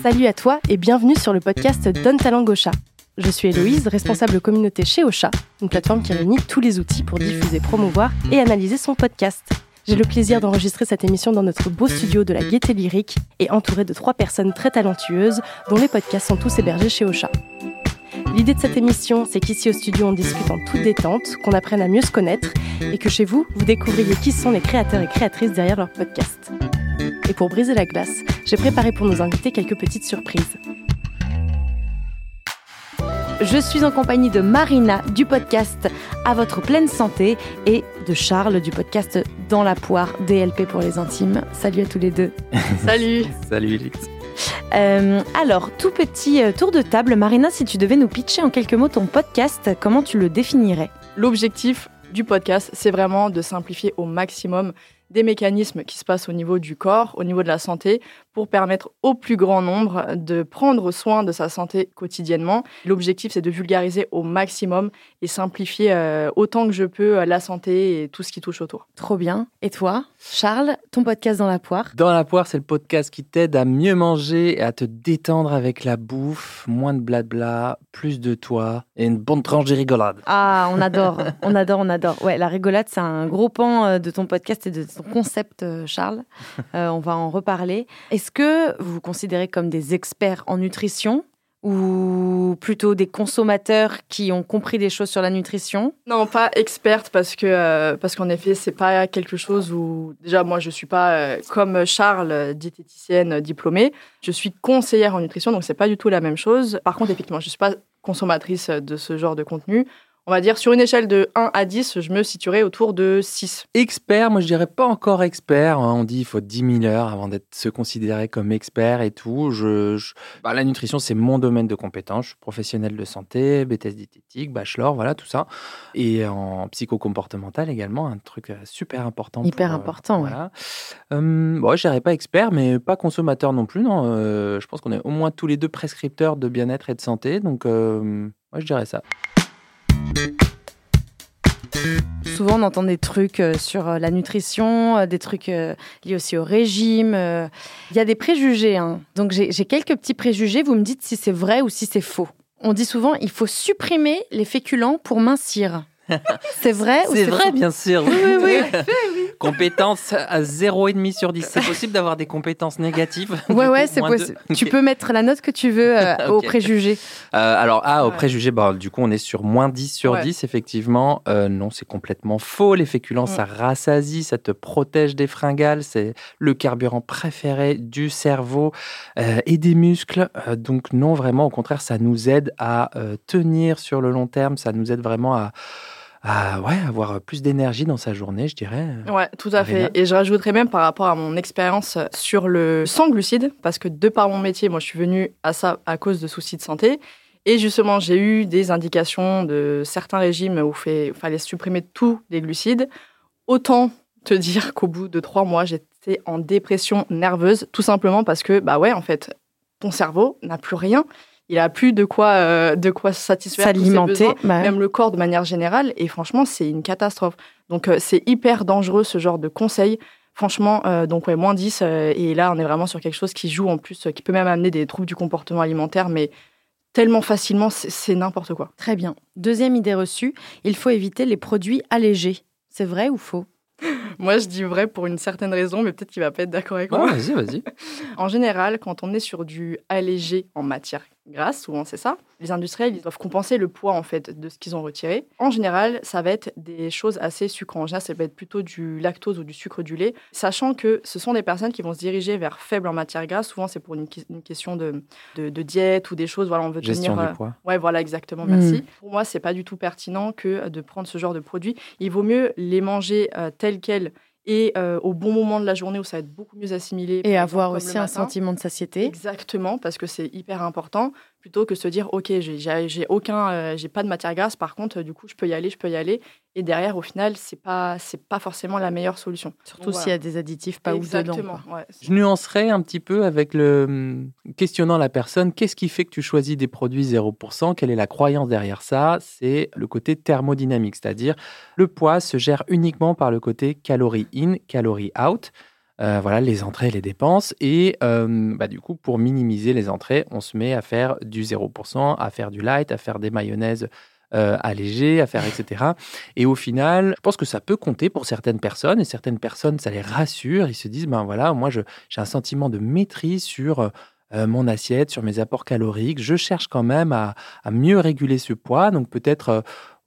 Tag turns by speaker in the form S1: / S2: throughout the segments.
S1: Salut à toi et bienvenue sur le podcast Donne Talent Gaucha. Je suis Héloïse, responsable communauté chez Ocha, une plateforme qui réunit tous les outils pour diffuser, promouvoir et analyser son podcast. J'ai le plaisir d'enregistrer cette émission dans notre beau studio de la Gaieté Lyrique et entouré de trois personnes très talentueuses dont les podcasts sont tous hébergés chez Ocha. L'idée de cette émission, c'est qu'ici au studio, on discute en toute détente, qu'on apprenne à mieux se connaître et que chez vous, vous découvriez qui sont les créateurs et créatrices derrière leur podcast. Et pour briser la glace, j'ai préparé pour nos invités quelques petites surprises. Je suis en compagnie de Marina du podcast À votre pleine santé et de Charles du podcast Dans la poire DLP pour les intimes. Salut à tous les deux.
S2: Salut.
S3: Salut Elix.
S1: Euh, alors, tout petit euh, tour de table. Marina, si tu devais nous pitcher en quelques mots ton podcast, comment tu le définirais?
S2: L'objectif du podcast, c'est vraiment de simplifier au maximum des mécanismes qui se passent au niveau du corps, au niveau de la santé, pour permettre au plus grand nombre de prendre soin de sa santé quotidiennement. L'objectif, c'est de vulgariser au maximum et simplifier euh, autant que je peux euh, la santé et tout ce qui touche autour.
S1: Trop bien. Et toi, Charles, ton podcast dans la poire?
S3: Dans la poire, c'est le podcast qui t'aide à mieux manger et à te détendre avec la bouffe, moins de blabla, plus de toi et une bonne tranche de rigolade.
S1: Ah, on adore, on adore, on adore. Ouais, la rigolade, c'est un gros pan euh, de ton podcast et de ton concept, Charles. on va en reparler. Est-ce que vous vous considérez comme des experts en nutrition ou plutôt des consommateurs qui ont compris des choses sur la nutrition?
S2: Non, pas experte parce que euh, parce qu'en effet, c'est pas quelque chose où déjà moi je suis pas euh, comme Charles diététicienne diplômée, je suis conseillère en nutrition donc c'est pas du tout la même chose. Par contre, effectivement, je suis pas consommatrice de ce genre de contenu on va dire sur une échelle de 1 à 10, je me situerais autour de 6.
S3: Expert, moi je dirais pas encore expert. Hein. On dit il faut 10 000 heures avant d'être se considérer comme expert et tout. Je, bah, la nutrition, c'est mon domaine de compétence. Je suis professionnel de santé, BTS diététique, bachelor, voilà tout ça. Et en psychocomportemental également, un truc euh, super important.
S1: Hyper euh, important,
S3: voilà. Hum, bon, je dirais pas expert, mais pas consommateur non plus. Non. Euh, je pense qu'on est au moins tous les deux prescripteurs de bien-être et de santé. Donc, moi je dirais ça.
S1: Souvent, on entend des trucs euh, sur euh, la nutrition, euh, des trucs liés aussi au régime. Il y a des préjugés. Hein. Donc, j'ai quelques petits préjugés. Vous me dites si c'est vrai ou si c'est faux. On dit souvent il faut supprimer les féculents pour mincir. C'est vrai
S3: C'est vrai, bien sûr. Oui, oui, oui. Compétences à 0,5 sur 10. C'est possible d'avoir des compétences négatives
S1: Ouais, ouais, c'est possible. Tu peux mettre la note que tu veux euh, au préjugé.
S3: Euh, alors, ah, au préjugé, bah, du coup, on est sur moins 10 sur 10, effectivement. Euh, non, c'est complètement faux. Les féculents, mm. ça rassasie, ça te protège des fringales. C'est le carburant préféré du cerveau et des muscles. donc, non, vraiment, au contraire, ça nous aide à tenir sur le long terme. Ça nous aide vraiment à à ouais, avoir plus d'énergie dans sa journée, je dirais.
S2: Ouais, tout à fait. Et je rajouterais même par rapport à mon expérience sur le sans glucides, parce que de par mon métier, moi, je suis venue à ça à cause de soucis de santé. Et justement, j'ai eu des indications de certains régimes où il fallait supprimer tous les glucides. Autant te dire qu'au bout de trois mois, j'étais en dépression nerveuse, tout simplement parce que, bah ouais, en fait, ton cerveau n'a plus rien il a plus de quoi euh, de quoi satisfaire
S1: s'alimenter bah
S2: même le corps de manière générale. Et franchement c'est une catastrophe. Donc euh, c'est hyper dangereux ce genre de conseil franchement euh, donc ouais moins 10 et là on est vraiment sur quelque chose qui joue en plus qui peut même amener des troubles du comportement alimentaire mais tellement facilement c'est n'importe quoi.
S1: Très bien. Deuxième idée reçue il faut éviter les produits allégés. C'est vrai ou faux?
S2: Moi, je dis vrai pour une certaine raison, mais peut-être qu'il va pas être d'accord avec moi.
S3: Vas-y, vas-y.
S2: en général, quand on est sur du allégé en matière grasse, souvent c'est ça, les industriels, ils doivent compenser le poids en fait de ce qu'ils ont retiré. En général, ça va être des choses assez sucrées. En général, ça va être plutôt du lactose ou du sucre du lait, sachant que ce sont des personnes qui vont se diriger vers faible en matière grasse. Souvent, c'est pour une, question de, de, diète ou des choses. Voilà, on veut
S3: Gestion
S2: du
S3: euh, poids.
S2: Ouais, voilà, exactement. Merci. Hmm. Pour moi, c'est pas du tout pertinent que de prendre ce genre de produits. Il vaut mieux les manger euh, tels quels et euh, au bon moment de la journée où ça va être beaucoup mieux assimilé.
S1: Et avoir aussi un sentiment de satiété.
S2: Exactement, parce que c'est hyper important plutôt que se dire ok j'ai aucun euh, j'ai pas de matière grasse par contre du coup je peux y aller je peux y aller. Et derrière au final c'est pas c'est pas forcément la meilleure solution.
S1: Surtout s'il y a des additifs pas ouf dedans
S2: ouais.
S3: je nuancerais un petit peu avec le hum, questionnant la personne. Qu'est-ce qui fait que tu choisis des produits 0% quelle est la croyance derrière ça? C'est le côté thermodynamique c'est-à-dire le poids se gère uniquement par le côté calorie in calorie out voilà, les entrées les dépenses. Et bah, du coup, pour minimiser les entrées, on se met à faire du 0%, à faire du light, à faire des mayonnaises euh, allégées, à faire, etc. Et au final, je pense que ça peut compter pour certaines personnes et certaines personnes, ça les rassure. Ils se disent, ben voilà, moi, j'ai un sentiment de maîtrise sur euh, mon assiette, sur mes apports caloriques. Je cherche quand même à, mieux réguler ce poids. Donc peut-être, euh,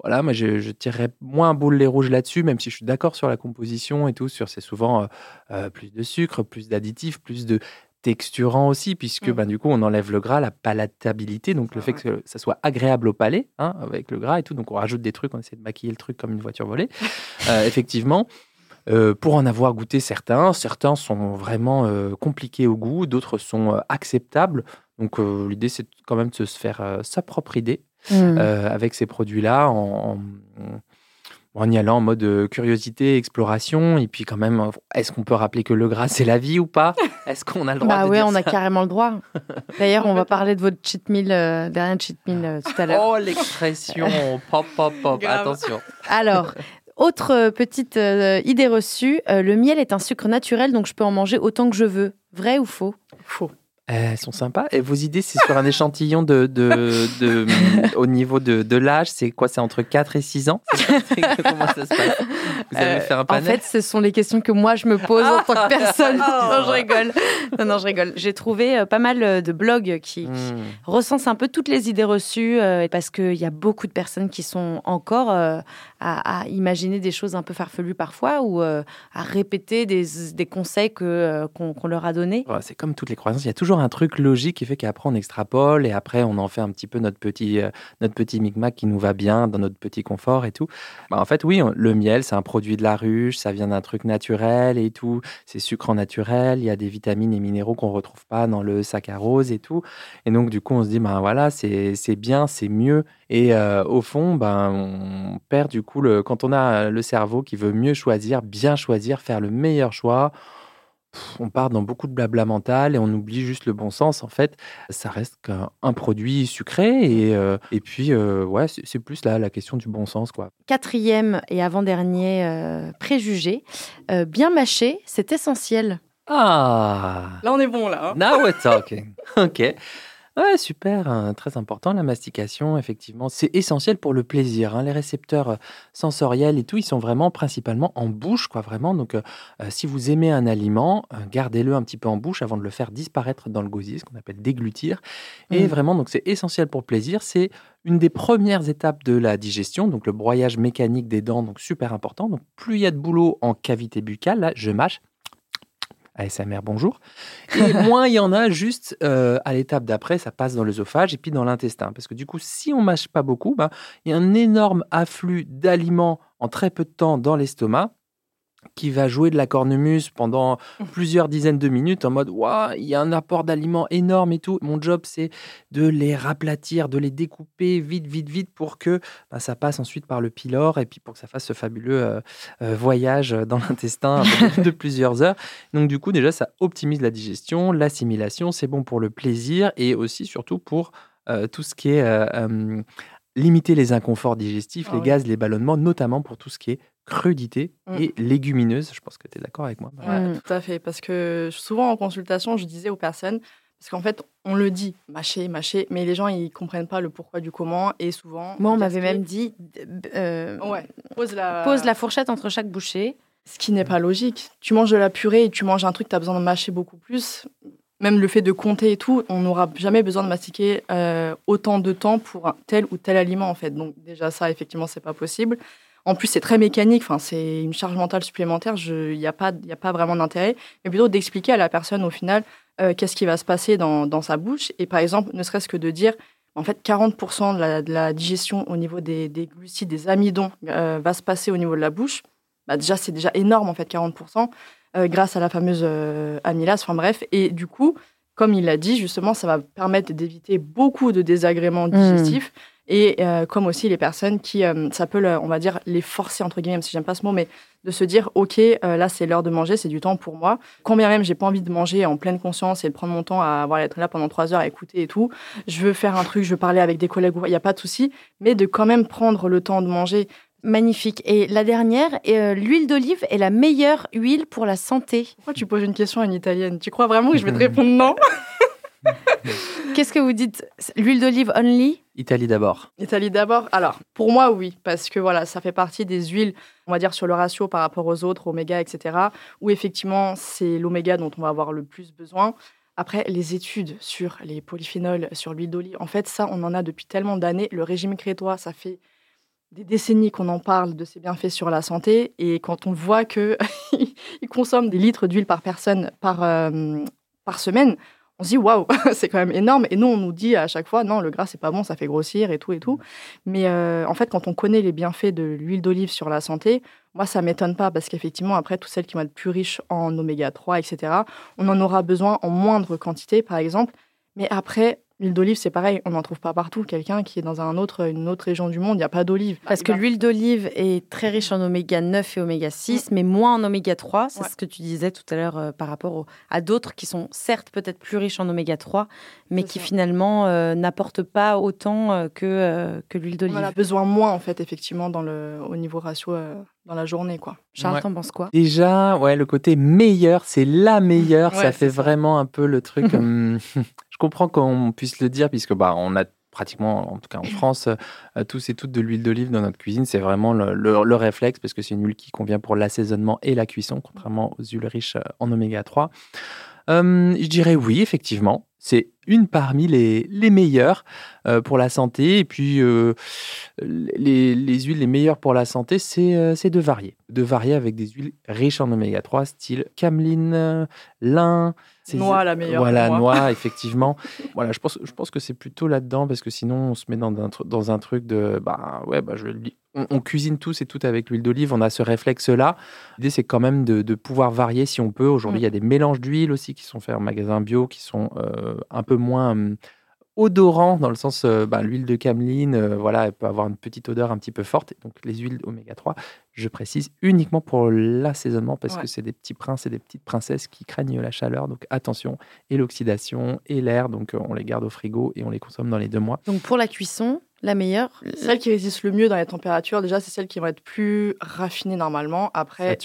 S3: voilà, moi je, je tirerais moins un boulet rouge là-dessus, même si je suis d'accord sur la composition et tout, sur c'est souvent euh, plus de sucre, plus d'additifs, plus de texturant aussi, puisque mmh. ben, du coup, on enlève le gras, la palatabilité, donc le fait que ça soit agréable au palais, hein, avec le gras et tout. Donc, on rajoute des trucs, on essaie de maquiller le truc comme une voiture volée. effectivement, euh, pour en avoir goûté certains, certains sont vraiment euh, compliqués au goût, d'autres sont euh, acceptables. Donc l'idée, c'est quand même de se faire sa propre idée mmh. avec ces produits-là en, en, y allant en mode curiosité, exploration. Et puis quand même, est-ce qu'on peut rappeler que le gras, c'est la vie ou pas? Est-ce qu'on a le droit
S1: bah
S3: de
S1: ouais,
S3: dire
S1: on a carrément le droit. D'ailleurs, on va parler de votre cheat meal, dernier cheat meal tout à l'heure.
S3: Oh, l'expression Pop, pop, pop Attention
S1: alors, autre euh, petite euh, idée reçue, euh, le miel est un sucre naturel, donc je peux en manger autant que je veux. Vrai ou faux?
S2: Faux.
S3: Elles sont sympas. Et vos idées, c'est sur un échantillon de, de, au niveau de, l'âge, c'est quoi? C'est entre 4 et 6 ans? Comment ça se passe?
S1: Vous avez fait un panel? En fait, ce sont les questions que moi, je me pose en tant que personne. non, je rigole. Non, non, je rigole. J'ai trouvé pas mal de blogs qui, hmm. recensent un peu toutes les idées reçues, parce qu'il y a beaucoup de personnes qui sont encore à, imaginer des choses un peu farfelues parfois ou euh, à répéter des, des conseils euh, qu'on, leur a donnés.
S3: c'est comme toutes les croyances, il y a toujours un truc logique qui fait qu'après on extrapole et après on en fait un petit peu notre petit, euh, notre petit micmac qui nous va bien dans notre petit confort et tout. Bah, en fait, oui, le miel, c'est un produit de la ruche, ça vient d'un truc naturel et tout, c'est sucre naturel, il y a des vitamines et minéraux qu'on retrouve pas dans le saccharose et tout. Et donc, du coup, on se dit, ben voilà, c'est, bien, c'est mieux. Et au fond, ben, on perd du coup quand on a le cerveau qui veut mieux choisir, bien choisir, faire le meilleur choix, on part dans beaucoup de blabla mental et on oublie juste le bon sens. En fait, ça reste qu'un produit sucré et, euh, et puis, euh, ouais, c'est plus là la question du bon sens. quoi.
S1: Quatrième et avant-dernier euh, préjugé, bien mâcher, c'est essentiel.
S3: Ah
S2: Là, on est bon, là.
S3: Hein. Now we're talking. OK. Ouais, super, hein, très important la mastication, effectivement. C'est essentiel pour le plaisir. Hein. Les récepteurs euh, sensoriels et tout, ils sont vraiment principalement en bouche, quoi, vraiment. Donc, euh, euh, si vous aimez un aliment, gardez-le un petit peu en bouche avant de le faire disparaître dans le gosier, ce qu'on appelle déglutir. Et mmh. vraiment, donc, c'est essentiel pour le plaisir. C'est une des premières étapes de la digestion, donc le broyage mécanique des dents, donc super important. Donc, plus il y a de boulot en cavité buccale, là, je mâche, ASMR, bonjour. Et moins il y en a juste euh, à l'étape d'après, ça passe dans l'œsophage et puis dans l'intestin. Parce que du coup, si on mâche pas beaucoup, bah, il y a un énorme afflux d'aliments en très peu de temps dans l'estomac qui va jouer de la cornemuse pendant mmh. plusieurs dizaines de minutes en mode waouh, il y a un apport d'aliments énorme et tout. Mon job, c'est de les raplatir, de les découper vite, vite, vite pour que bah, ça passe ensuite par le pylore et puis pour que ça fasse ce fabuleux euh, euh, voyage dans l'intestin de plusieurs heures. Donc, du coup, déjà, ça optimise la digestion, l'assimilation, c'est bon pour le plaisir et aussi, surtout, pour euh, tout ce qui est limiter les inconforts digestifs, ah les gaz, les ballonnements, notamment pour tout ce qui est crudité mm. et légumineuse. Je pense que tu es d'accord avec moi.
S2: Oui, tout à fait. Parce que souvent en consultation, je disais aux personnes, parce qu'en fait, on le dit, mâcher, mâcher, mais les gens, ils comprennent pas le pourquoi du comment. Et souvent.
S1: Moi, on m'avait même dit
S2: euh, ouais, pose, la...
S1: pose la fourchette entre chaque bouchée.
S2: Ce qui n'est pas logique. Tu manges de la purée et tu manges un truc, tu as besoin de mâcher beaucoup plus. Même le fait de compter et tout, on n'aura jamais besoin de mastiquer euh, autant de temps pour un tel ou tel aliment, en fait. Donc, déjà, ça, effectivement, c'est pas possible. En plus, c'est très mécanique, enfin, c'est une charge mentale supplémentaire, il n'y a, pas, a pas vraiment d'intérêt, mais plutôt d'expliquer à la personne au final euh, qu'est-ce qui va se passer dans, dans, sa bouche. Et par exemple, ne serait-ce que de dire, en fait, 40% de la, digestion au niveau des, des glucides, des amidons, euh, va se passer au niveau de la bouche. Bah, déjà, c'est déjà énorme, en fait, 40%, euh, grâce à la fameuse amylase, enfin bref. Et du coup, comme il l'a dit, justement, ça va permettre d'éviter beaucoup de désagréments mmh. digestifs et euh, comme aussi les personnes qui, euh, ça peut, on va dire, les forcer, entre guillemets, même si j'aime pas ce mot, mais de se dire, OK, euh, là, c'est l'heure de manger, c'est du temps pour moi. Combien même j'ai pas envie de manger en pleine conscience et de prendre mon temps à avoir être là pendant trois heures à écouter et tout, je veux faire un truc, je veux parler avec des collègues, il n'y a pas de souci, mais de quand même prendre le temps de manger.
S4: Magnifique. Et la dernière, euh, l'huile d'olive est la meilleure huile pour la santé.
S2: Pourquoi tu poses une question à une italienne? Tu crois vraiment que je vais te répondre non?
S4: Qu'est-ce que vous dites? L'huile d'olive only?
S3: Italie d'abord.
S2: Italie d'abord? Alors, pour moi, oui, parce que voilà, ça fait partie des huiles, on va dire sur le ratio par rapport aux autres, oméga, etc. Où effectivement, c'est l'oméga dont on va avoir le plus besoin. Après, les études sur les polyphénols, sur l'huile d'olive, en fait, ça, on en a depuis tellement d'années. Le régime crétois, ça fait des décennies qu'on en parle de ses bienfaits sur la santé. Et quand on voit qu'il consomme des litres d'huile par personne par, euh, par semaine, on se dit waouh, c'est quand même énorme. Et nous, on nous dit à chaque fois non, le gras c'est pas bon, ça fait grossir et tout et tout. Mais euh, en fait, quand on connaît les bienfaits de l'huile d'olive sur la santé, moi ça m'étonne pas parce qu'effectivement après toutes celles qui vont être plus riches en oméga 3, etc. On en aura besoin en moindre quantité, par exemple. Mais après, L'huile d'olive, c'est pareil, on n'en trouve pas partout. Quelqu'un qui est dans un autre, une autre région du monde, il n'y a pas d'olive.
S4: Parce que l'huile d'olive est très riche en oméga 9 et oméga 6, mais moins en oméga 3. C'est ce que tu disais tout à l'heure euh, par rapport à d'autres qui sont certes peut-être plus riches en oméga 3, mais qui finalement euh, n'apportent pas autant euh, que, que l'huile d'olive. On
S2: a besoin moins, en fait, effectivement, dans le, au niveau ratio dans la journée, quoi.
S4: Charles, t'en penses quoi?
S3: Déjà, ouais, le côté meilleur, c'est la meilleure. ça fait vraiment un peu le truc. Hum, je comprends qu'on puisse le dire, puisque bah, on a pratiquement, en tout cas en France, euh, tous et toutes de l'huile d'olive dans notre cuisine. C'est vraiment le, réflexe, parce que c'est une huile qui convient pour l'assaisonnement et la cuisson, contrairement aux huiles riches euh, en oméga 3. Hum, je dirais oui, effectivement. C'est une parmi les, les meilleures euh, pour la santé. Et puis, les, les, huiles les meilleures pour la santé, c'est de varier. De varier avec des huiles riches en oméga 3, style cameline, lin,
S2: Noix, la meilleure.
S3: Voilà, noix, effectivement. voilà, je pense, je pense que c'est plutôt là-dedans parce que sinon, on se met dans un, dans un truc de. Bah ouais, bah, je, on, on cuisine tous et toutes avec l'huile d'olive, on a ce réflexe-là. L'idée, c'est quand même de, de, pouvoir varier si on peut. Aujourd'hui, mm. il y a des mélanges d'huile aussi qui sont faits en magasin bio qui sont euh, un peu moins. Hum, odorant dans le sens euh, bah, l'huile de cameline euh, voilà elle peut avoir une petite odeur un petit peu forte. Donc les huiles oméga 3 je précise uniquement pour l'assaisonnement parce que c'est des petits princes et des petites princesses qui craignent la chaleur. Donc attention et l'oxydation et l'air. Donc euh, on les garde au frigo et on les consomme dans les deux mois.
S4: Donc pour la cuisson la meilleure
S2: Celle qui résiste le mieux dans les températures, déjà, c'est celle qui va être plus raffinée normalement. Après,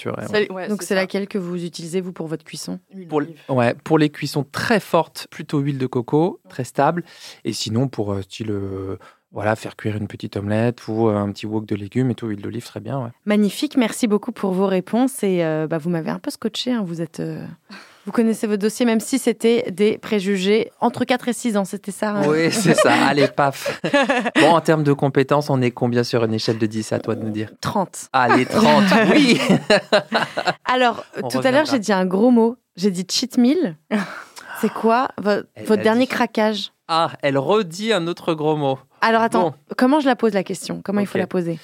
S4: donc c'est laquelle que vous utilisez vous pour votre cuisson?
S3: Pour, ouais, pour les cuissons très fortes, plutôt huile de coco, très stable. Et sinon, pour euh, style euh, voilà, faire cuire une petite omelette ou euh, un petit wok de légumes et tout, huile d'olive, très bien.
S4: Magnifique, merci beaucoup pour vos réponses et bah, vous m'avez un peu scotché. Hein. vous êtes vous connaissez votre dossier, même si c'était des préjugés entre 4 et 6 ans, c'était ça
S3: hein Oui, c'est ça. Allez, paf. Bon, en termes de compétences, on est combien sur une échelle de 10 à toi de nous dire?
S4: 30.
S3: Allez, 30, oui
S4: Alors, tout à l'heure, j'ai dit un gros mot. J'ai dit cheat meal. C'est quoi votre dernier craquage?
S3: Ah, elle redit un autre gros mot.
S4: Alors attends, comment je la pose la question? Comment il faut la poser?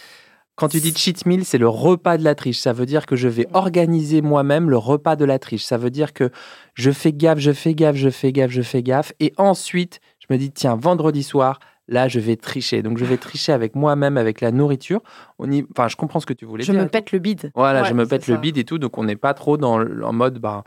S3: Quand tu dis cheat meal, c'est le repas de la triche. Ça veut dire que je vais organiser moi-même le repas de la triche. Ça veut dire que je fais gaffe, je fais gaffe, je fais gaffe, je fais gaffe. Et ensuite, je me dis, tiens, vendredi soir, là, je vais tricher. Donc, je vais tricher avec moi-même, avec la nourriture. On y... Enfin, je comprends ce que tu voulais
S4: je
S3: dire.
S4: Je me pète le bide.
S3: Voilà, je me pète le bide et tout. Donc, on n'est pas trop dans en mode bah,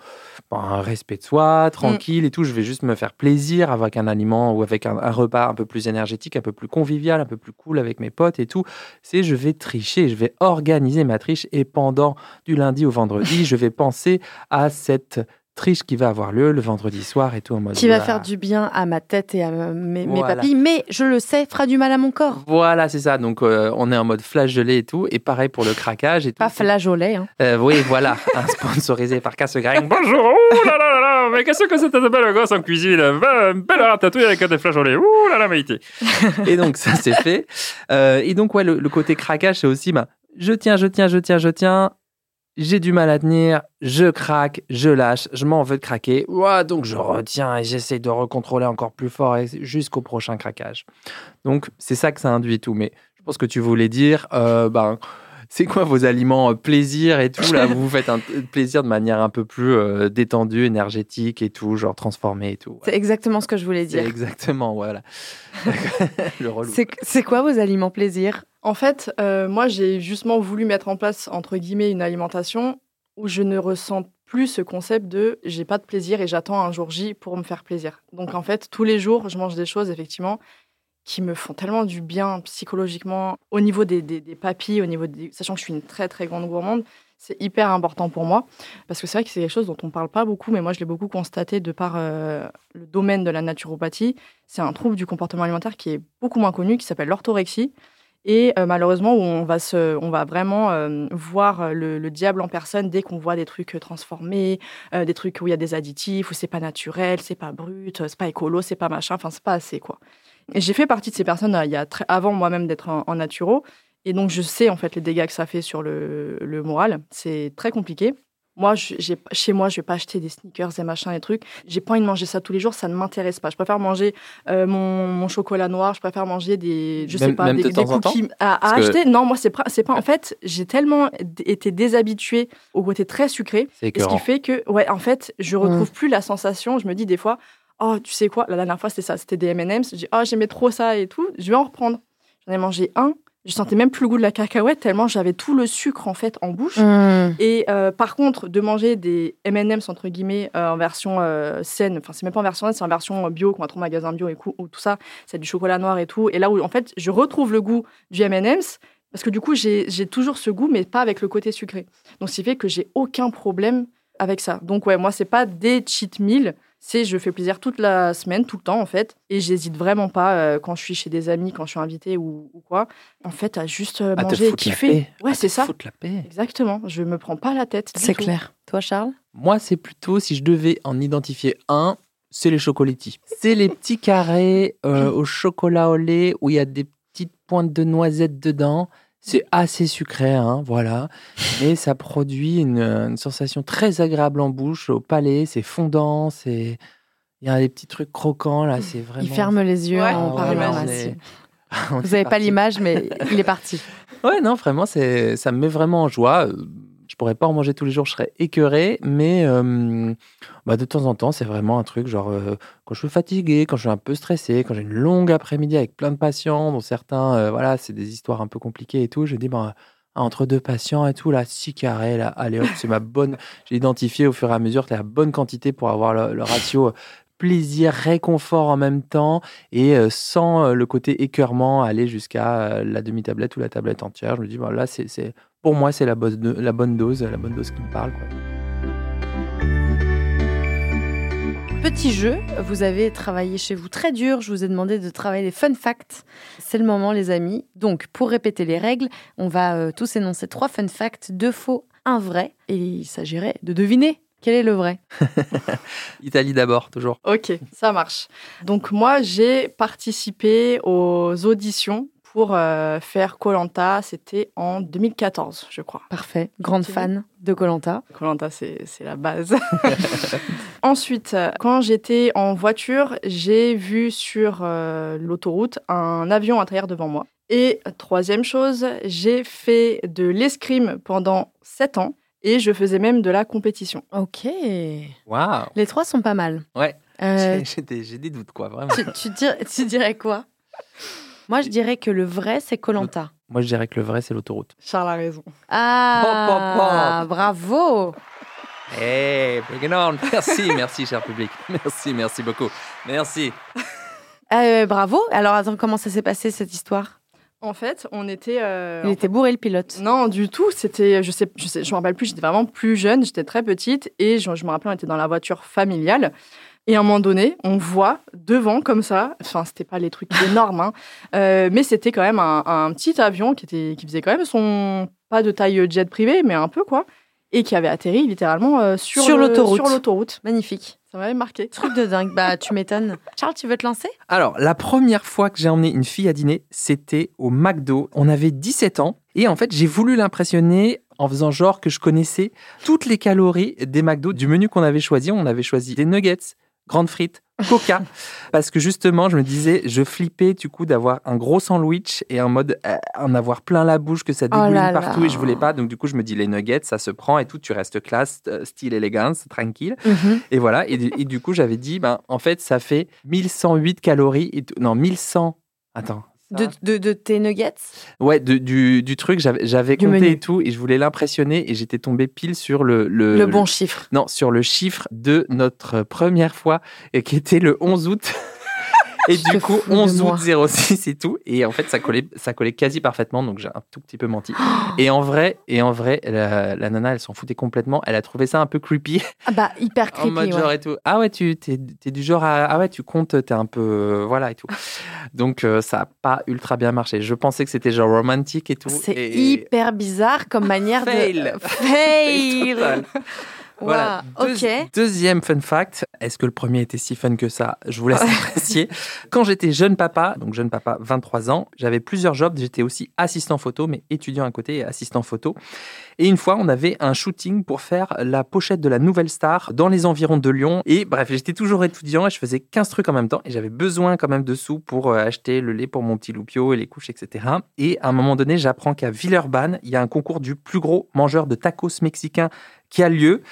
S3: bah, un respect de soi, mm. tranquille et tout. Je vais juste me faire plaisir avec un aliment ou avec un, repas un peu plus énergétique, un peu plus convivial, un peu plus cool avec mes potes et tout. C'est je vais tricher, je vais organiser ma triche et pendant du lundi au vendredi, je vais penser à cette triche qui va avoir lieu le vendredi soir et tout en mode.
S4: Qui va faire du bien à ma tête et à mes, papilles, mais je le sais, fera du mal à mon corps.
S3: Voilà, c'est ça. Donc euh, on est en mode flageolet et tout. Et pareil pour le craquage et tout.
S4: Pas flageolet. Hein.
S3: Euh, oui, voilà. un sponsorisé par Cassegrain. Bonjour. Ouh là là là là. Mais qu'est-ce que c'est cette belle gosse en cuisine? Belle ratatouille avec des flageolets. Ouh là là, Maïté. et donc ça c'est fait. Euh, et donc ouais, le, le côté craquage c'est aussi bah, je tiens, je tiens, je tiens, je tiens j'ai du mal à tenir, je craque, je lâche, je m'en veux de craquer, donc je retiens et j'essaie de recontrôler encore plus fort jusqu'au prochain craquage. Donc c'est ça que ça induit tout. Mais je pense que tu voulais dire, euh, ben, c'est quoi vos aliments euh, plaisir et tout là? Vous vous faites un plaisir de manière un peu plus euh, détendue, énergétique et tout, genre transformé et tout.
S4: C'est exactement ce que je voulais dire.
S3: Exactement, voilà.
S4: C'est quoi vos aliments plaisir?
S2: En fait, euh, moi, j'ai justement voulu mettre en place, entre guillemets, une alimentation où je ne ressens plus ce concept de j'ai pas de plaisir et j'attends un jour J pour me faire plaisir. Donc, en fait, tous les jours, je mange des choses, effectivement, qui me font tellement du bien psychologiquement au niveau des, des, papilles, au niveau sachant que je suis une très très grande gourmande, c'est hyper important pour moi parce que c'est vrai que c'est quelque chose dont on parle pas beaucoup, mais moi je l'ai beaucoup constaté de par euh, le domaine de la naturopathie. C'est un trouble du comportement alimentaire qui est beaucoup moins connu, qui s'appelle l'orthorexie. Et euh, malheureusement, on va, se, on va vraiment euh, voir le, diable en personne dès qu'on voit des trucs transformés, des trucs où il y a des additifs, où c'est pas naturel, c'est pas brut, c'est pas écolo, c'est pas machin, enfin c'est pas assez quoi. Et j'ai fait partie de ces personnes il y a très, avant moi-même d'être en, en naturo. Et donc, je sais en fait les dégâts que ça fait sur le, le moral. C'est très compliqué. Moi, chez moi, je vais pas acheter des sneakers et machin, des trucs. J'ai pas envie de manger ça tous les jours, ça ne m'intéresse pas. Je préfère manger euh, mon, mon, chocolat noir, je préfère manger des, je sais pas, des, des cookies à, acheter. Non, moi, c'est pas, c'est pas. En fait, j'ai tellement été déshabituée au côté très sucré, ce qui fait que, ouais, en fait, je retrouve mmh. plus la sensation. Je me dis des fois, oh, tu sais quoi, la dernière fois, c'était ça, c'était des M&M's. Je dis, oh, j'aimais trop ça et tout. Je vais en reprendre. J'en ai mangé un. Je sentais même plus le goût de la cacahuète tellement j'avais tout le sucre en fait en bouche. Mmh. Et euh, par contre, de manger des M&M's entre guillemets euh, en version euh, saine, enfin c'est même pas en version saine, c'est en version bio qu'on va trouver en magasin bio et tout, tout ça, c'est du chocolat noir et tout. Et là où en fait je retrouve le goût du M&M's parce que du coup j'ai toujours ce goût mais pas avec le côté sucré. Donc ce qui fait que j'ai aucun problème avec ça. Donc ouais, moi c'est pas des cheat meals c'est je fais plaisir toute la semaine, tout le temps en fait, et j'hésite vraiment pas euh, quand je suis chez des amis, quand je suis invitée ou, quoi, en fait à juste euh, manger et kiffer. Ouais, c'est ça.
S3: la paix.
S2: Exactement, je me prends pas la tête.
S4: C'est clair. Toi Charles?
S3: Moi c'est plutôt si je devais en identifier un, c'est les chocolatis. C'est les petits carrés euh, au chocolat au lait où il y a des petites pointes de noisettes dedans. C'est assez sucré, hein, voilà. Mais ça produit une, sensation très agréable en bouche, au palais. C'est fondant, c'est. Il y a des petits trucs croquants, là, c'est vraiment.
S4: Il ferme les yeux en parlant. Vous n'avez pas l'image, mais il est parti.
S3: Ouais, non, vraiment, c'est, ça me met vraiment en joie pourrais pas en manger tous les jours, je serais écœuré, mais euh, bah, de temps en temps, c'est vraiment un truc genre euh, quand je suis fatigué, quand je suis un peu stressé, quand j'ai une longue après-midi avec plein de patients, dont certains, euh, voilà, c'est des histoires un peu compliquées et tout, je dis, bah, entre deux patients et tout, là, six carrés, là, allez hop, c'est ma bonne. J'ai identifié au fur et à mesure la bonne quantité pour avoir le, ratio plaisir, réconfort en même temps et sans le côté écœurement aller jusqu'à la demi-tablette ou la tablette entière. Je me dis, bah, là, c'est pour moi, c'est la, la, bonne dose, la bonne dose qui me parle.
S4: Petit jeu, vous avez travaillé chez vous très dur, je vous ai demandé de travailler les fun facts. C'est le moment les amis. Donc pour répéter les règles, on va euh, tous énoncer trois fun facts, deux faux, un vrai, et il s'agirait de deviner quel est le vrai
S3: Italie d'abord, toujours.
S2: Ok, ça marche. Donc moi, j'ai participé aux auditions pour euh, faire Colanta. C'était en 2014, je crois.
S4: Parfait. Grande fan de Colanta.
S2: Colanta, c'est la base. Ensuite, quand j'étais en voiture, j'ai vu sur euh, l'autoroute un avion intérieur devant moi. Et troisième chose, j'ai fait de l'escrime pendant sept ans et je faisais même de la compétition.
S4: Ok.
S3: Waouh.
S4: Les trois sont pas mal.
S3: Ouais. Euh, j'ai des doutes, quoi, vraiment.
S4: Tu, tu dirais quoi? Moi, je dirais que le vrai, c'est Colanta.
S3: Moi, je dirais que le vrai, c'est l'autoroute.
S2: Charles a raison.
S4: Ah, bravo.
S3: Hey, bring on. Merci, merci, cher public. Merci, merci beaucoup. Merci.
S4: Euh, bravo. Alors, attends, comment ça s'est passé cette histoire?
S2: En fait, on était. Euh,
S4: Il était bourré le pilote.
S2: Non, du tout. C'était, je sais, je sais, je me rappelle plus. J'étais vraiment plus jeune. J'étais très petite et je, je, me rappelle, on était dans la voiture familiale. Et à un moment donné, on voit devant comme ça, enfin c'était pas les trucs énormes, hein, euh, mais c'était quand même un, petit avion qui était, qui faisait quand même son pas de taille jet privé, mais un peu quoi, et qui avait atterri littéralement euh, sur,
S4: sur l'autoroute.
S2: Sur l'autoroute.
S4: Magnifique.
S2: Ça m'avait marqué.
S4: Truc de dingue. Bah, tu m'étonnes. Charles, tu veux te lancer?
S3: Alors, la première fois que j'ai emmené une fille à dîner, c'était au McDo. On avait 17 ans. Et en fait, j'ai voulu l'impressionner en faisant genre que je connaissais toutes les calories des McDo du menu qu'on avait choisi. On avait choisi des nuggets, grande frite, coca. parce que justement, je me disais, je flippais du coup d'avoir un gros sandwich et en mode euh, en avoir plein la bouche, que ça oh dégouline partout et je voulais pas. Donc du coup, je me dis les nuggets, ça se prend et tout, tu restes classe, euh, style élégance, tranquille. Mhm. Et voilà. Et, du coup, j'avais dit, ben, en fait, ça fait 1108 calories. Et non, 1100. Attends,
S4: de, de, tes nuggets?
S3: Ouais, du, du, truc, j'avais compté et tout, et je voulais l'impressionner, et j'étais tombé pile sur le,
S4: le, bon chiffre.
S3: Non, sur le chiffre de notre première fois, et qui était le 11 août. Et du coup, 11 août 06 et tout. Et en fait, ça collait, ça collait quasi parfaitement. Donc, j'ai un tout petit peu menti. et en vrai, et en vrai la, nana, elle s'en foutait complètement. Elle a trouvé ça un peu creepy.
S4: Ah bah, hyper creepy.
S3: en mode genre et tout. Ah ouais, tu es, du genre à, Ah ouais, tu comptes, t'es un peu. voilà et tout. Donc, euh, ça n'a pas ultra bien marché. Je pensais que c'était genre romantique et tout.
S4: C'est hyper bizarre comme manière
S3: de.
S4: Fail
S3: Voilà. Deuxième fun fact. Est-ce que le premier était si fun que ça? Je vous laisse apprécier. Quand j'étais jeune papa, donc jeune papa, 23 ans, j'avais plusieurs jobs. J'étais aussi assistant photo, mais étudiant à côté et assistant photo. Et une fois, on avait un shooting pour faire la pochette de la Nouvelle Star dans les environs de Lyon. Et bref, j'étais toujours étudiant et je faisais 15 trucs en même temps. Et j'avais besoin quand même de sous pour euh, acheter le lait pour mon petit loupio et les couches, etc. Et à un moment donné, j'apprends qu'à Villeurbanne, il y a un concours du plus gros mangeur de tacos mexicains qui a lieu.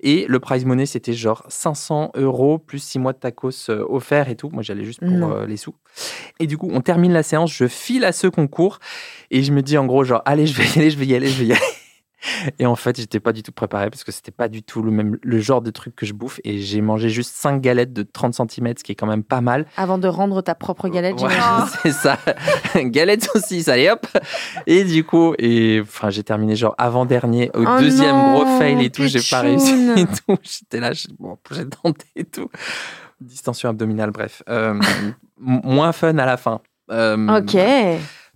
S3: Et le prize money, c'était genre 500 euros plus 6 mois de tacos euh, offerts et tout. Moi, j'allais juste pour euh, les sous. Et du coup, on termine la séance, je file à ce concours et je me dis en gros, genre, allez, je vais y aller, je vais y aller, je vais y aller. Et en fait, j'étais pas du tout préparé parce que c'était pas du tout le même le genre de truc que je bouffe. Et j'ai mangé juste 5 galettes de 30 cm, ce qui est quand même pas mal.
S4: Avant de rendre ta propre galette,
S3: ouais, C'est ça. galette aussi, allez hop. Et du coup, et enfin, j'ai terminé genre avant-dernier, au oh deuxième gros fail et tout. J'ai pas réussi et tout. J'étais là, j'ai bon, tenté et tout. Distension abdominale, bref. Euh, moins fun à la fin.
S4: Euh, ok.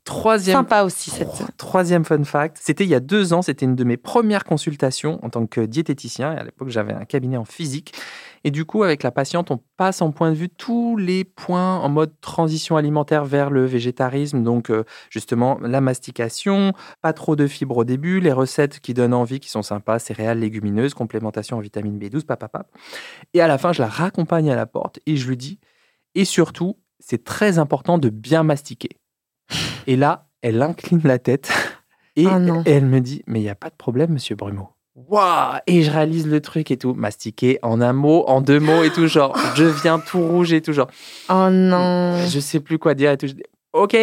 S3: Troisième,
S4: Sympa aussi cette.
S3: Troisième fun fact, c'était il y a deux ans, c'était une de mes premières consultations en tant que diététicien. Et à l'époque, j'avais un cabinet en physique. Et du coup, avec la patiente, on passe en point de vue tous les points en mode transition alimentaire vers le végétarisme. Donc, euh, justement, la mastication, pas trop de fibres au début, les recettes qui donnent envie, qui sont sympas, céréales, légumineuses, complémentation en vitamine B12, papa. Et à la fin, je la raccompagne à la porte et je lui dis, et surtout, c'est très important de bien mastiquer. Et là, elle incline la tête et,
S4: ah
S3: elle me dit Mais il n'y a pas de problème, monsieur Brumeau. Waouh Et je réalise le truc et tout, mastiquer en un mot, en deux mots et tout, genre, je viens tout rouge et tout, genre.
S4: Oh non
S3: Je sais plus quoi dire et tout. ok,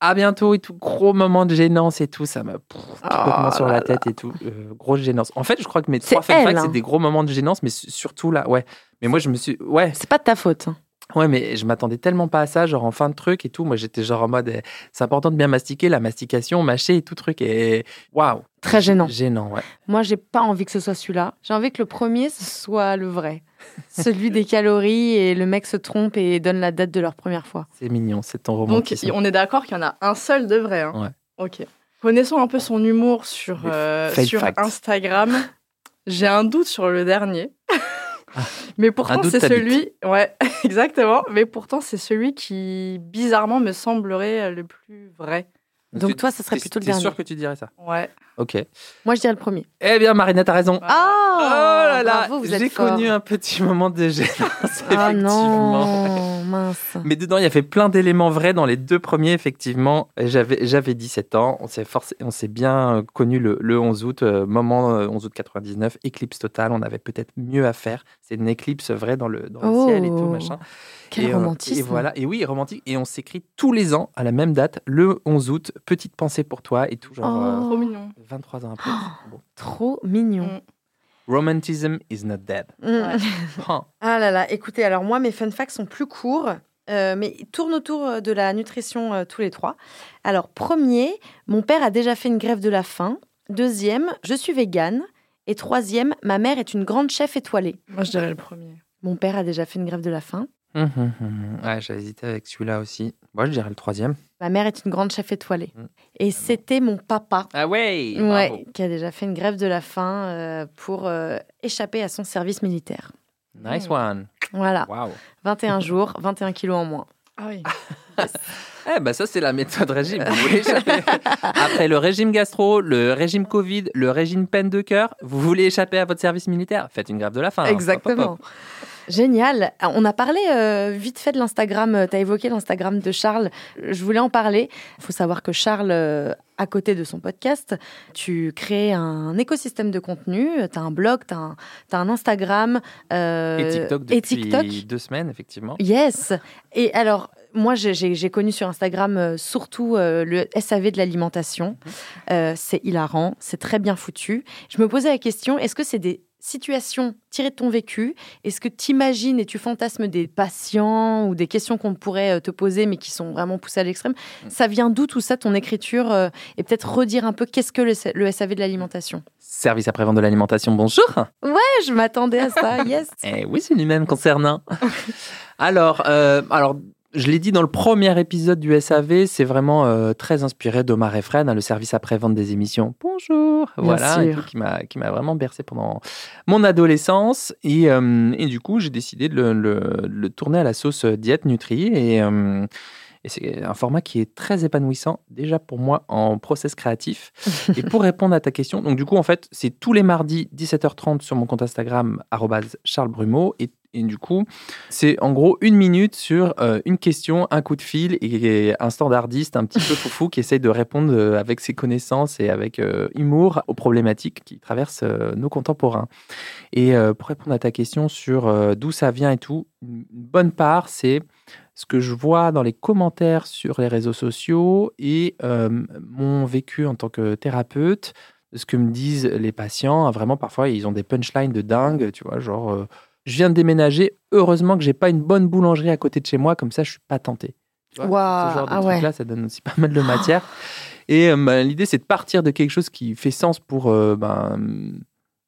S3: à bientôt et tout. Gros moment de gênance et tout, ça me complètement sur la tête et tout. Euh, grosse gênance. En fait, je crois que mes trois fun facts, c'est hein. des gros moments de gênance, mais surtout là, ouais. Mais moi, je me suis. Ouais.
S4: C'est pas de ta faute. Hein.
S3: Ouais, mais je m'attendais tellement pas à ça, genre en fin de truc et tout. Moi, j'étais genre en mode, eh, c'est important de bien mastiquer, la mastication, mâcher et tout truc. Et waouh!
S4: Très gênant.
S3: Gênant, ouais.
S4: Moi, j'ai pas envie que ce soit celui-là. J'ai envie que le premier, ce soit le vrai. Celui des calories et le mec se trompe et donne la date de leur première fois.
S3: C'est mignon, c'est ton romantisme.
S2: Donc, on est d'accord qu'il y en a un seul de vrai. Hein.
S3: Ouais.
S2: Ok. Connaissons un peu son humour sur, euh, sur Instagram. J'ai un doute sur le dernier. Mais pourtant, c'est celui. Ouais, exactement. Mais pourtant, c'est celui qui, bizarrement, me semblerait le plus vrai.
S4: Donc, toi, ça serait plutôt le dernier.
S3: sûr que tu dirais ça?
S2: Ouais.
S3: Ok.
S4: Moi, je dirais le premier.
S3: Eh bien, Marina, t'as raison.
S4: Ah
S3: oh, là là J'ai connu un petit moment de gênance, ah
S4: non, mince.
S3: Mais dedans, il y avait plein d'éléments vrais dans les deux premiers, effectivement. J'avais, j'avais 17 ans. On s'est, forcé, on s'est bien connu le, le 11 août, euh, moment 11 euh, août 99, éclipse totale. On avait peut-être mieux à faire. C'est une éclipse vraie dans le, dans le ciel et tout, oh. machin.
S4: Quel
S3: et,
S4: romantisme.
S3: et voilà. Et oui, romantique. Et on s'écrit tous les ans à la même date, le 11 août. Petite pensée pour toi et tout. Genre,
S2: oh. Trop mignon.
S3: 23 ans après.
S4: Trop mignon. Mm.
S3: Romantism is not dead.
S4: Mm. ah là là, écoutez, alors moi, mes fun facts sont plus courts. Euh, mais ils tournent autour euh, de la nutrition euh, tous les trois. Alors, premier, mon père a déjà fait une grève de la faim. Deuxième, je suis végane. Et troisième, ma mère est une grande chef étoilée.
S2: Moi, je dirais le premier.
S4: Mon père a déjà fait une grève de la faim.
S3: Ouais, j'ai hésité avec celui-là aussi. Moi, je dirais le troisième.
S4: Ma mère est une grande chef étoilée. Et c'était mon papa.
S3: Ah ouais,
S4: ouais Qui a déjà fait une grève de la faim euh, pour euh, échapper à son service militaire.
S3: Nice one.
S4: Voilà.
S3: Wow.
S4: 21 jours, 21 kilos en moins.
S2: Ah oui.
S3: Eh ben ça c'est la méthode régime. Vous voulez échapper après le régime gastro, le régime Covid, le régime peine de cœur, vous voulez échapper à votre service militaire Faites une grève de la faim.
S4: Exactement. Génial. On a parlé euh, vite fait de l'Instagram. Euh, tu as évoqué l'Instagram de Charles. Je voulais en parler. Il faut savoir que Charles, euh, à côté de son podcast, tu crées un écosystème de contenu. Tu as un blog, tu as, un Instagram.
S3: et TikTok depuis deux semaines, effectivement.
S4: Yes. Et alors, moi, j'ai connu sur Instagram surtout le SAV de l'alimentation. Mhm. c'est hilarant, c'est très bien foutu. Je me posais la question, est-ce que c'est des situation tirée de ton vécu? Est-ce que tu imagines et tu fantasmes des patients ou des questions qu'on pourrait euh, te poser mais qui sont vraiment poussées à l'extrême? Mm. Ça vient d'où tout ça, ton écriture euh, Et peut-être redire un peu qu'est-ce que le, SAV de l'alimentation?
S3: Service après-vente de l'alimentation, bonjour.
S4: Ouais, je m'attendais à ça, yes.
S3: Eh Oui, c'est lui-même concernant. alors, euh, alors je l'ai dit dans le premier épisode du SAV, c'est vraiment euh, très inspiré d'Omar Efren, hein, le service après-vente des émissions. Bonjour Voilà, qui m'a vraiment bercé pendant mon adolescence. Et, euh, et du coup, j'ai décidé de le, tourner à la sauce diète Nutri. Et, euh, et c'est un format qui est très épanouissant, déjà pour moi, en process créatif. et pour répondre à ta question, donc du coup, en fait, c'est tous les mardis, 17h30 sur mon compte Instagram, Charles Brumeau. Et et du coup, c'est en gros une minute sur euh, une question, un coup de fil et un standardiste un petit peu foufou qui essaye de répondre euh, avec ses connaissances et avec euh, humour aux problématiques qui traversent nos contemporains. Et pour répondre à ta question sur d'où ça vient et tout, une bonne part, c'est ce que je vois dans les commentaires sur les réseaux sociaux et mon vécu en tant que thérapeute, ce que me disent les patients. Vraiment, parfois, ils ont des punchlines de dingue, tu vois, genre je viens de déménager. Heureusement que j'ai pas une bonne boulangerie à côté de chez moi, comme ça je suis pas tenté.
S4: Wow. Ce genre de ah
S3: là ça donne aussi pas mal de matière. Et euh, bah, l'idée, c'est de partir de quelque chose qui fait sens pour euh, ben,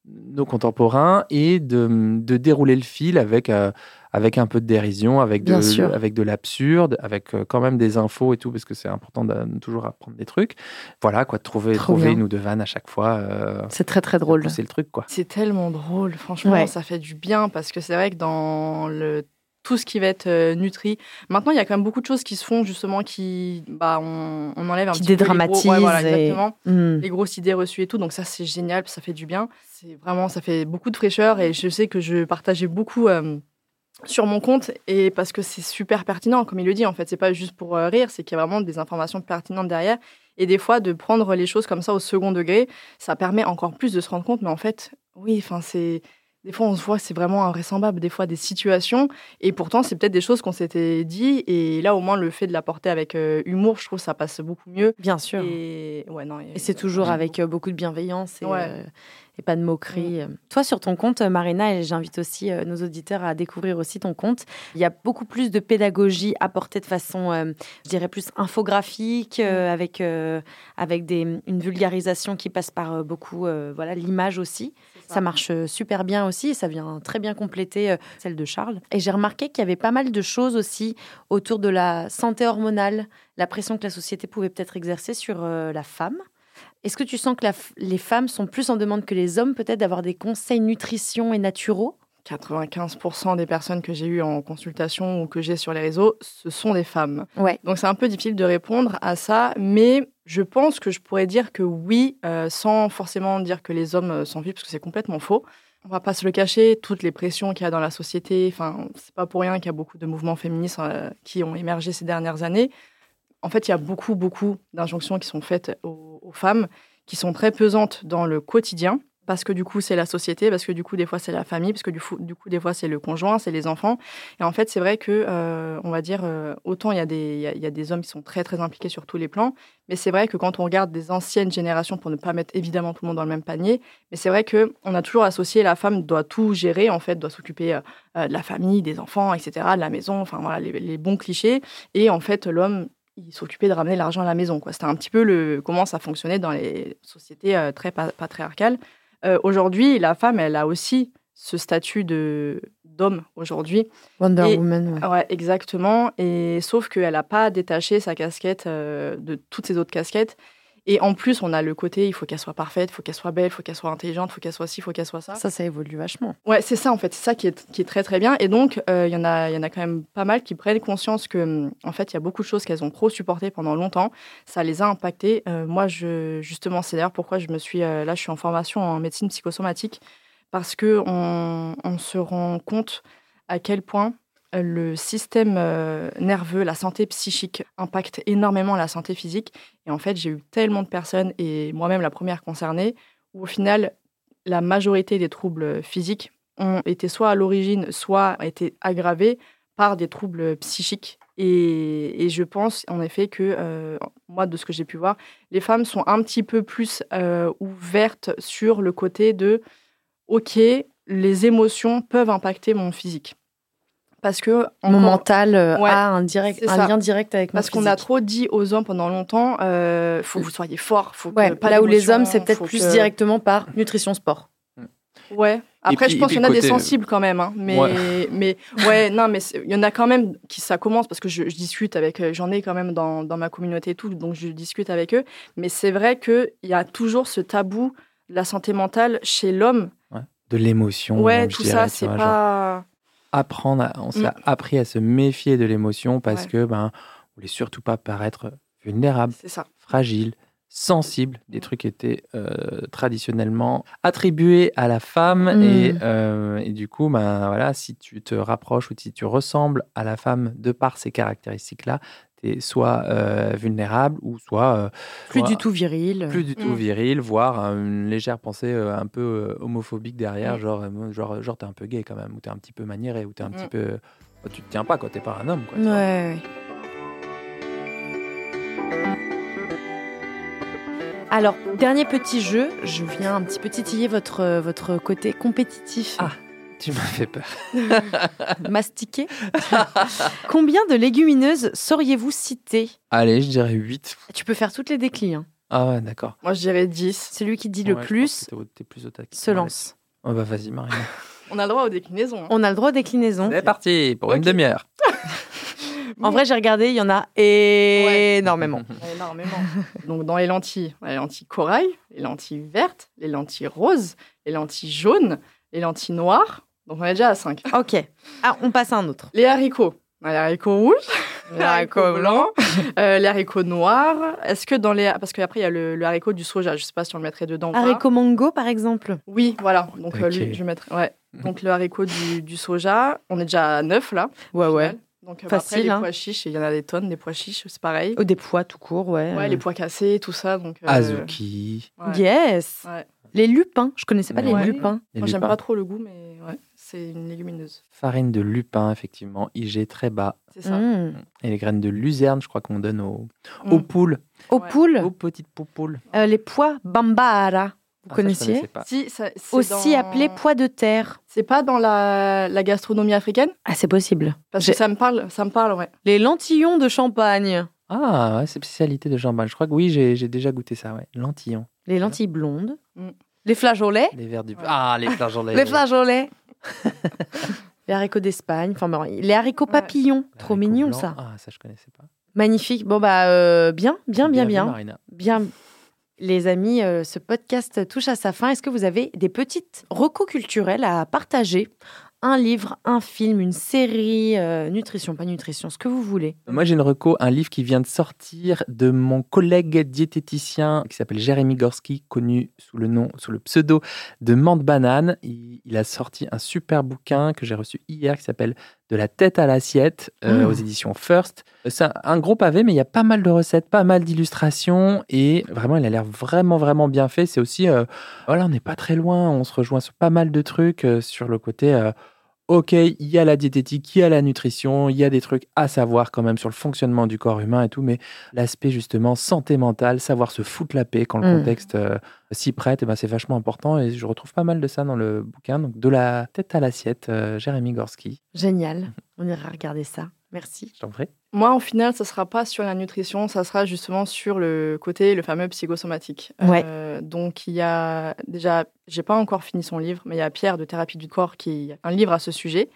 S3: nos contemporains et de, de, dérouler le fil avec euh, avec un peu de dérision, avec de, avec de l'absurde, avec euh, quand même des infos et tout, parce que c'est important de toujours apprendre des trucs. Voilà, quoi, de trouver, trouver une ou deux vannes à chaque fois. Euh,
S4: c'est très, très drôle.
S3: C'est le truc, quoi.
S2: C'est tellement drôle, franchement, ça fait du bien, parce que c'est vrai que dans le tout ce qui va être euh, nutri. Maintenant, il y a quand même beaucoup de choses qui se font justement qui, bah, on, enlève un
S4: qui petit peu les, gros,
S2: exactement, hmm. les grosses idées reçues et tout. Donc ça, c'est génial, ça fait du bien. C'est vraiment, ça fait beaucoup de fraîcheur et je sais que je partageais beaucoup sur mon compte et parce que c'est super pertinent, comme il le dit. En fait, c'est pas juste pour euh, rire, c'est qu'il y a vraiment des informations pertinentes derrière. Et des fois, de prendre les choses comme ça au second degré, ça permet encore plus de se rendre compte. Mais en fait, oui, enfin, c'est des fois, on se voit, c'est vraiment invraisemblable, des fois, des situations. Et pourtant, c'est peut-être des choses qu'on s'était dit. Et là, au moins, le fait de l'apporter avec euh, humour, je trouve ça passe beaucoup mieux.
S4: Bien sûr.
S2: Et,
S4: ouais, non, et, c'est toujours avec euh, beaucoup de bienveillance. Et, et pas de moquerie. Toi, sur ton compte, Marina, et j'invite aussi euh, nos auditeurs à découvrir aussi ton compte, il y a beaucoup plus de pédagogie apportée de façon, euh, je dirais, plus infographique, euh, mm. avec, avec des, une vulgarisation qui passe par beaucoup, voilà, l'image aussi. Ça. marche super bien aussi, ça vient très bien compléter celle de Charles. Et j'ai remarqué qu'il y avait pas mal de choses aussi autour de la santé hormonale, la pression que la société pouvait peut-être exercer sur la femme. Est-ce que tu sens que les femmes sont plus en demande que les hommes, peut-être, d'avoir des conseils nutrition et naturaux?
S2: 95% des personnes que j'ai eues en consultation ou que j'ai sur les réseaux, ce sont des femmes.
S4: Ouais.
S2: Donc c'est un peu difficile de répondre à ça, mais je pense que je pourrais dire que oui, euh, sans forcément dire que les hommes s'en vivent, parce que c'est complètement faux. On va pas se le cacher, toutes les pressions qu'il y a dans la société, enfin, c'est pas pour rien qu'il y a beaucoup de mouvements féministes euh, qui ont émergé ces dernières années en fait, il y a beaucoup, beaucoup d'injonctions qui sont faites aux, femmes, qui sont très pesantes dans le quotidien, parce que du coup, c'est la société, parce que du coup, des fois, c'est la famille, parce que du coup, des fois, c'est le conjoint, c'est les enfants. Et en fait, c'est vrai que, euh, on va dire, euh, autant il y, a des, hommes qui sont très, très impliqués sur tous les plans, mais c'est vrai que quand on regarde des anciennes générations, pour ne pas mettre évidemment tout le monde dans le même panier, mais c'est vrai que on a toujours associé la femme doit tout gérer, en fait, doit s'occuper euh, de la famille, des enfants, etc., de la maison, enfin voilà, les bons clichés. Et en fait, l'homme il s'occupait de ramener l'argent à la maison. C'était un petit peu le, comment ça fonctionnait dans les sociétés euh, très patriarcales. Euh, aujourd'hui, la femme, elle a aussi ce statut de d'homme aujourd'hui.
S4: Wonder Woman.
S2: Ouais. exactement. Et sauf qu'elle n'a pas détaché sa casquette euh, de toutes ses autres casquettes. Et en plus, on a le côté, il faut qu'elle soit parfaite, il faut qu'elle soit belle, il faut qu'elle soit intelligente, il faut qu'elle soit ci, il faut qu'elle soit ça.
S4: Ça, ça évolue vachement.
S2: Ouais, c'est ça en fait, c'est ça qui est, qui est très très bien. Et donc, euh, il y, en a, y en a quand même pas mal qui prennent conscience que, en fait, il y a beaucoup de choses qu'elles ont trop supportées pendant longtemps. Ça les a impactées. Euh, moi, je, justement, c'est d'ailleurs pourquoi je me suis, euh, là, je suis en formation en médecine psychosomatique, parce que on, on se rend compte à quel point le système euh, nerveux, la santé psychique impacte énormément la santé physique. Et en fait, j'ai eu tellement de personnes, et moi-même la première concernée, où au final, la majorité des troubles physiques ont été soit à l'origine, soit été aggravés par des troubles psychiques. Et, je pense en effet que, euh, moi, de ce que j'ai pu voir, les femmes sont un petit peu plus euh, ouvertes sur le côté de ok, les émotions peuvent impacter mon physique. Parce que
S4: mon
S2: encore-
S4: mental euh,
S2: Ouais,
S4: a un, direct, un
S2: ça.
S4: lien direct avec
S2: Parce qu'on a trop dit aux hommes pendant longtemps, euh, faut que vous soyez forts, faut que
S4: Ouais,
S2: pas
S4: là où les hommes, c'est peut-être plus
S2: que-
S4: directement par nutrition sport.
S2: Ouais. Après,
S3: puis-
S2: je pense qu'il y en a des
S3: côté-
S2: sensibles quand même, hein. mais
S3: Ouais.
S2: mais ouais, non, mais il y en a quand même qui ça commence parce que je, je discute avec, euh, j'en ai quand même dans, dans ma communauté et tout, donc je discute avec eux. Mais c'est vrai que il y a toujours ce tabou de la santé mentale chez l'homme.
S3: De l'émotion.
S2: Ouais, tout
S3: dirais,
S2: ça, c'est
S3: genre,
S2: pas.
S3: Apprendre, à- on s'est
S2: Mm.
S3: appris à se méfier de l'émotion parce
S2: Ouais.
S3: que ben, on voulait surtout pas paraître vulnérable,
S2: ça.
S3: fragile, sensible, des
S2: Mm.
S3: trucs qui étaient euh, traditionnellement attribués à la femme
S4: Mm.
S3: et, euh, et du coup, ben voilà, si tu te rapproches ou si tu ressembles à la femme de par ces caractéristiques-là, tu es soit euh, vulnérable ou soit euh,
S4: Plus
S3: soit
S4: du tout viril.
S3: plus du tout
S2: Mm.
S3: viril, voire euh, une légère pensée un peu homophobique derrière,
S2: Mm.
S3: genre, genre, genre t'es un peu gay quand même, ou t'es un petit peu maniéré, ou t'es un
S2: Mm.
S3: petit peu. oh, tu te tiens pas quand t'es pas un homme, quoi.
S4: Ouais, ouais. Alors, dernier petit jeu, je viens un petit peu titiller votre, votre côté compétitif,
S3: Ah. Tu m'as fait peur.
S4: mastiqué. Combien de légumineuses sauriez-vous citer?
S3: Allez, je dirais 8.
S4: Tu peux faire toutes les déclins. hein.
S3: Ah ouais, d'accord.
S2: Moi, je dirais 10.
S4: Celui qui dit le
S3: Ouais,
S4: plus
S3: t'es plus au taquet.
S4: se lance.
S3: Oh bah vas-y, Marine.
S2: On a le droit aux déclinaisons. hein.
S4: On a le droit aux déclinaisons.
S3: C'est parti pour une demi-heure.
S4: En vrai, j'ai regardé, il y en a énormément.
S2: Énormément. Donc, dans les lentilles, on a les lentilles corail, les lentilles vertes, les lentilles roses, les lentilles jaunes, les lentilles noires. Donc, on est déjà à 5.
S4: Ok. Ah, on passe à un autre.
S2: Les haricots. A les haricots rouges, les haricots blancs, euh, les haricots noirs. Est-ce que dans les. Parce qu'après, il y a le, le haricot du soja. Je ne sais pas si on le mettrait dedans ou pas.
S4: Haricot mango, par exemple.
S2: Oui, voilà. Donc, euh,
S3: Ok.
S2: lui, je vais mettre. Ouais. Donc, le haricot du, du soja. On est déjà à 9 là.
S4: Ouais, ouais.
S2: Donc, euh, bah,
S4: Facile,
S2: Après, les
S4: hein.
S2: pois chiches, il y en a des tonnes, des pois chiches, c'est pareil.
S4: Ou des pois tout court, ouais.
S2: Ouais, les pois cassés, tout ça. Donc, euh,
S3: Azuki.
S2: ouais.
S4: Yes.
S2: Ouais.
S4: Les lupins. Je connaissais pas les
S3: Ouais.
S4: lupins.
S3: les
S2: Moi, j'aime pas trop le goût, mais ouais, c'est une légumineuse.
S3: Farine de lupin, effectivement. IG très bas.
S2: C'est ça.
S4: Mm.
S3: Et les graines de luzerne, je crois qu'on donne aux,
S2: Mm.
S3: aux poules.
S4: Aux
S2: Ouais.
S4: poules,
S3: Aux petites poupoules.
S4: euh, les pois bambara. Vous
S3: Ah, ça, je
S4: connaissiez
S3: pas.
S2: Si, ça-
S4: Aussi
S2: dans-
S4: appelés pois de terre.
S2: C'est pas dans la, la gastronomie africaine
S4: Ah, c'est possible.
S2: Parce
S4: J'ai-
S2: que ça me parle, ça me parle, ouais.
S4: Les lentillons de champagne.
S3: Ah, ouais, c'est spécialité de jambon. Je crois que oui, j'ai déjà goûté ça, ouais. Lentillon.
S4: Les lentilles blondes.
S2: Mm.
S4: Les flageolets.
S3: Les verres du. Ah, les flageolets.
S4: Les flageolets. les haricots d'Espagne. Enfin, bon, les haricots papillons. Trop
S3: haricots
S4: mignon,
S3: blancs.
S4: ça.
S3: Ah, ça, je connaissais pas.
S4: Magnifique. Bon, bah, euh, bien, bien, bien, bien.
S3: Marina.
S4: Bien. Les amis, euh, ce podcast touche à sa fin. Est-ce que vous avez des petites recos culturels à partager Un livre, un film, une série, euh, nutrition, pas nutrition, ce que vous voulez.
S3: Moi, j'ai une reco, un livre qui vient de sortir de mon collègue diététicien qui s'appelle Jérémy Gorski, connu sous le nom, sous le pseudo de Mante Banane. Il, il a sorti un super bouquin que j'ai reçu hier qui s'appelle De la tête à l'assiette euh,
S4: Mm.
S3: aux éditions First. C'est un, un gros pavé, mais il y a pas mal de recettes, pas mal d'illustrations et vraiment, il a l'air vraiment, vraiment bien fait. C'est aussi, euh, voilà, on n'est pas très loin, on se rejoint sur pas mal de trucs euh, sur le côté. Ok, il y a la diététique, il y a la nutrition, il y a des trucs à savoir quand même sur le fonctionnement du corps humain et tout, mais l'aspect justement santé mentale, savoir se foutre la paix quand le
S4: Mm.
S3: contexte euh, s'y prête, eh ben, c'est vachement important et je retrouve pas mal de ça dans le bouquin. Donc de la tête à l'assiette, euh, Jérémy Gorski,
S4: Génial. On ira regarder ça. Merci.
S3: je t'en prie.
S2: Moi, au final, ça sera pas sur la nutrition, ça sera justement sur le côté, le fameux psychosomatique.
S4: Ouais.
S2: Euh, donc, il y a déjà, j'ai pas encore fini son livre, mais il y a Pierre de Thérapie du corps qui a un livre à ce sujet.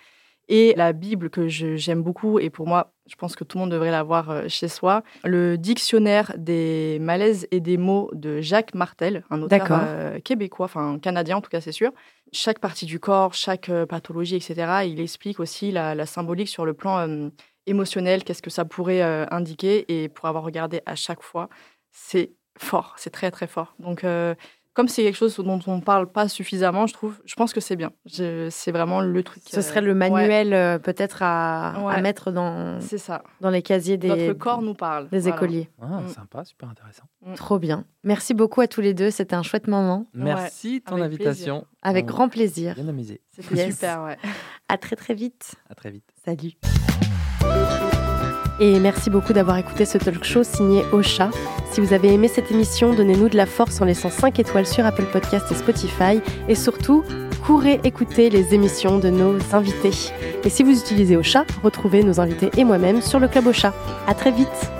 S2: Et la Bible que j'aime beaucoup, et pour moi, je pense que tout le monde devrait l'avoir euh, chez soi, le dictionnaire des malaises et des mots de Jacques Martel, un auteur euh, québécois, enfin canadien en tout cas, c'est sûr. Chaque partie du corps, chaque pathologie, etc., il explique aussi la, la symbolique sur le plan euh, émotionnel, qu'est-ce que ça pourrait euh, indiquer. Et pour avoir regardé à chaque fois, c'est fort, c'est très très fort. Donc, euh, comme c'est quelque chose dont on ne parle pas suffisamment, je trouve, je pense que c'est bien. Je- C'est vraiment le truc.
S4: Ce
S2: euh,
S4: serait le
S2: ouais,
S4: manuel euh, peut-être à, à
S2: Ouais.
S4: mettre dans,
S2: c'est ça.
S4: dans les casiers des,
S2: Notre corps nous parle.
S4: des
S2: Voilà.
S4: écoliers.
S3: Ah,
S2: Mm.
S3: Sympa, super intéressant.
S4: Trop bien. Merci beaucoup à tous les deux. C'était un chouette moment.
S3: Merci de ton
S2: avec
S3: invitation.
S4: Avec
S3: On-
S4: grand plaisir.
S3: Bien amusé.
S2: C'était
S4: Yes.
S2: super, ouais.
S4: À très très vite.
S3: À très vite.
S4: Salut.
S1: Et merci beaucoup d'avoir écouté ce talk show signé Ocha. Si vous avez aimé cette émission, donnez-nous de la force en laissant 5 étoiles sur Apple Podcast et Spotify. Et surtout, courez écouter les émissions de nos invités. Et si vous utilisez Ocha, retrouvez nos invités et moi-même sur le Club Ocha. À très vite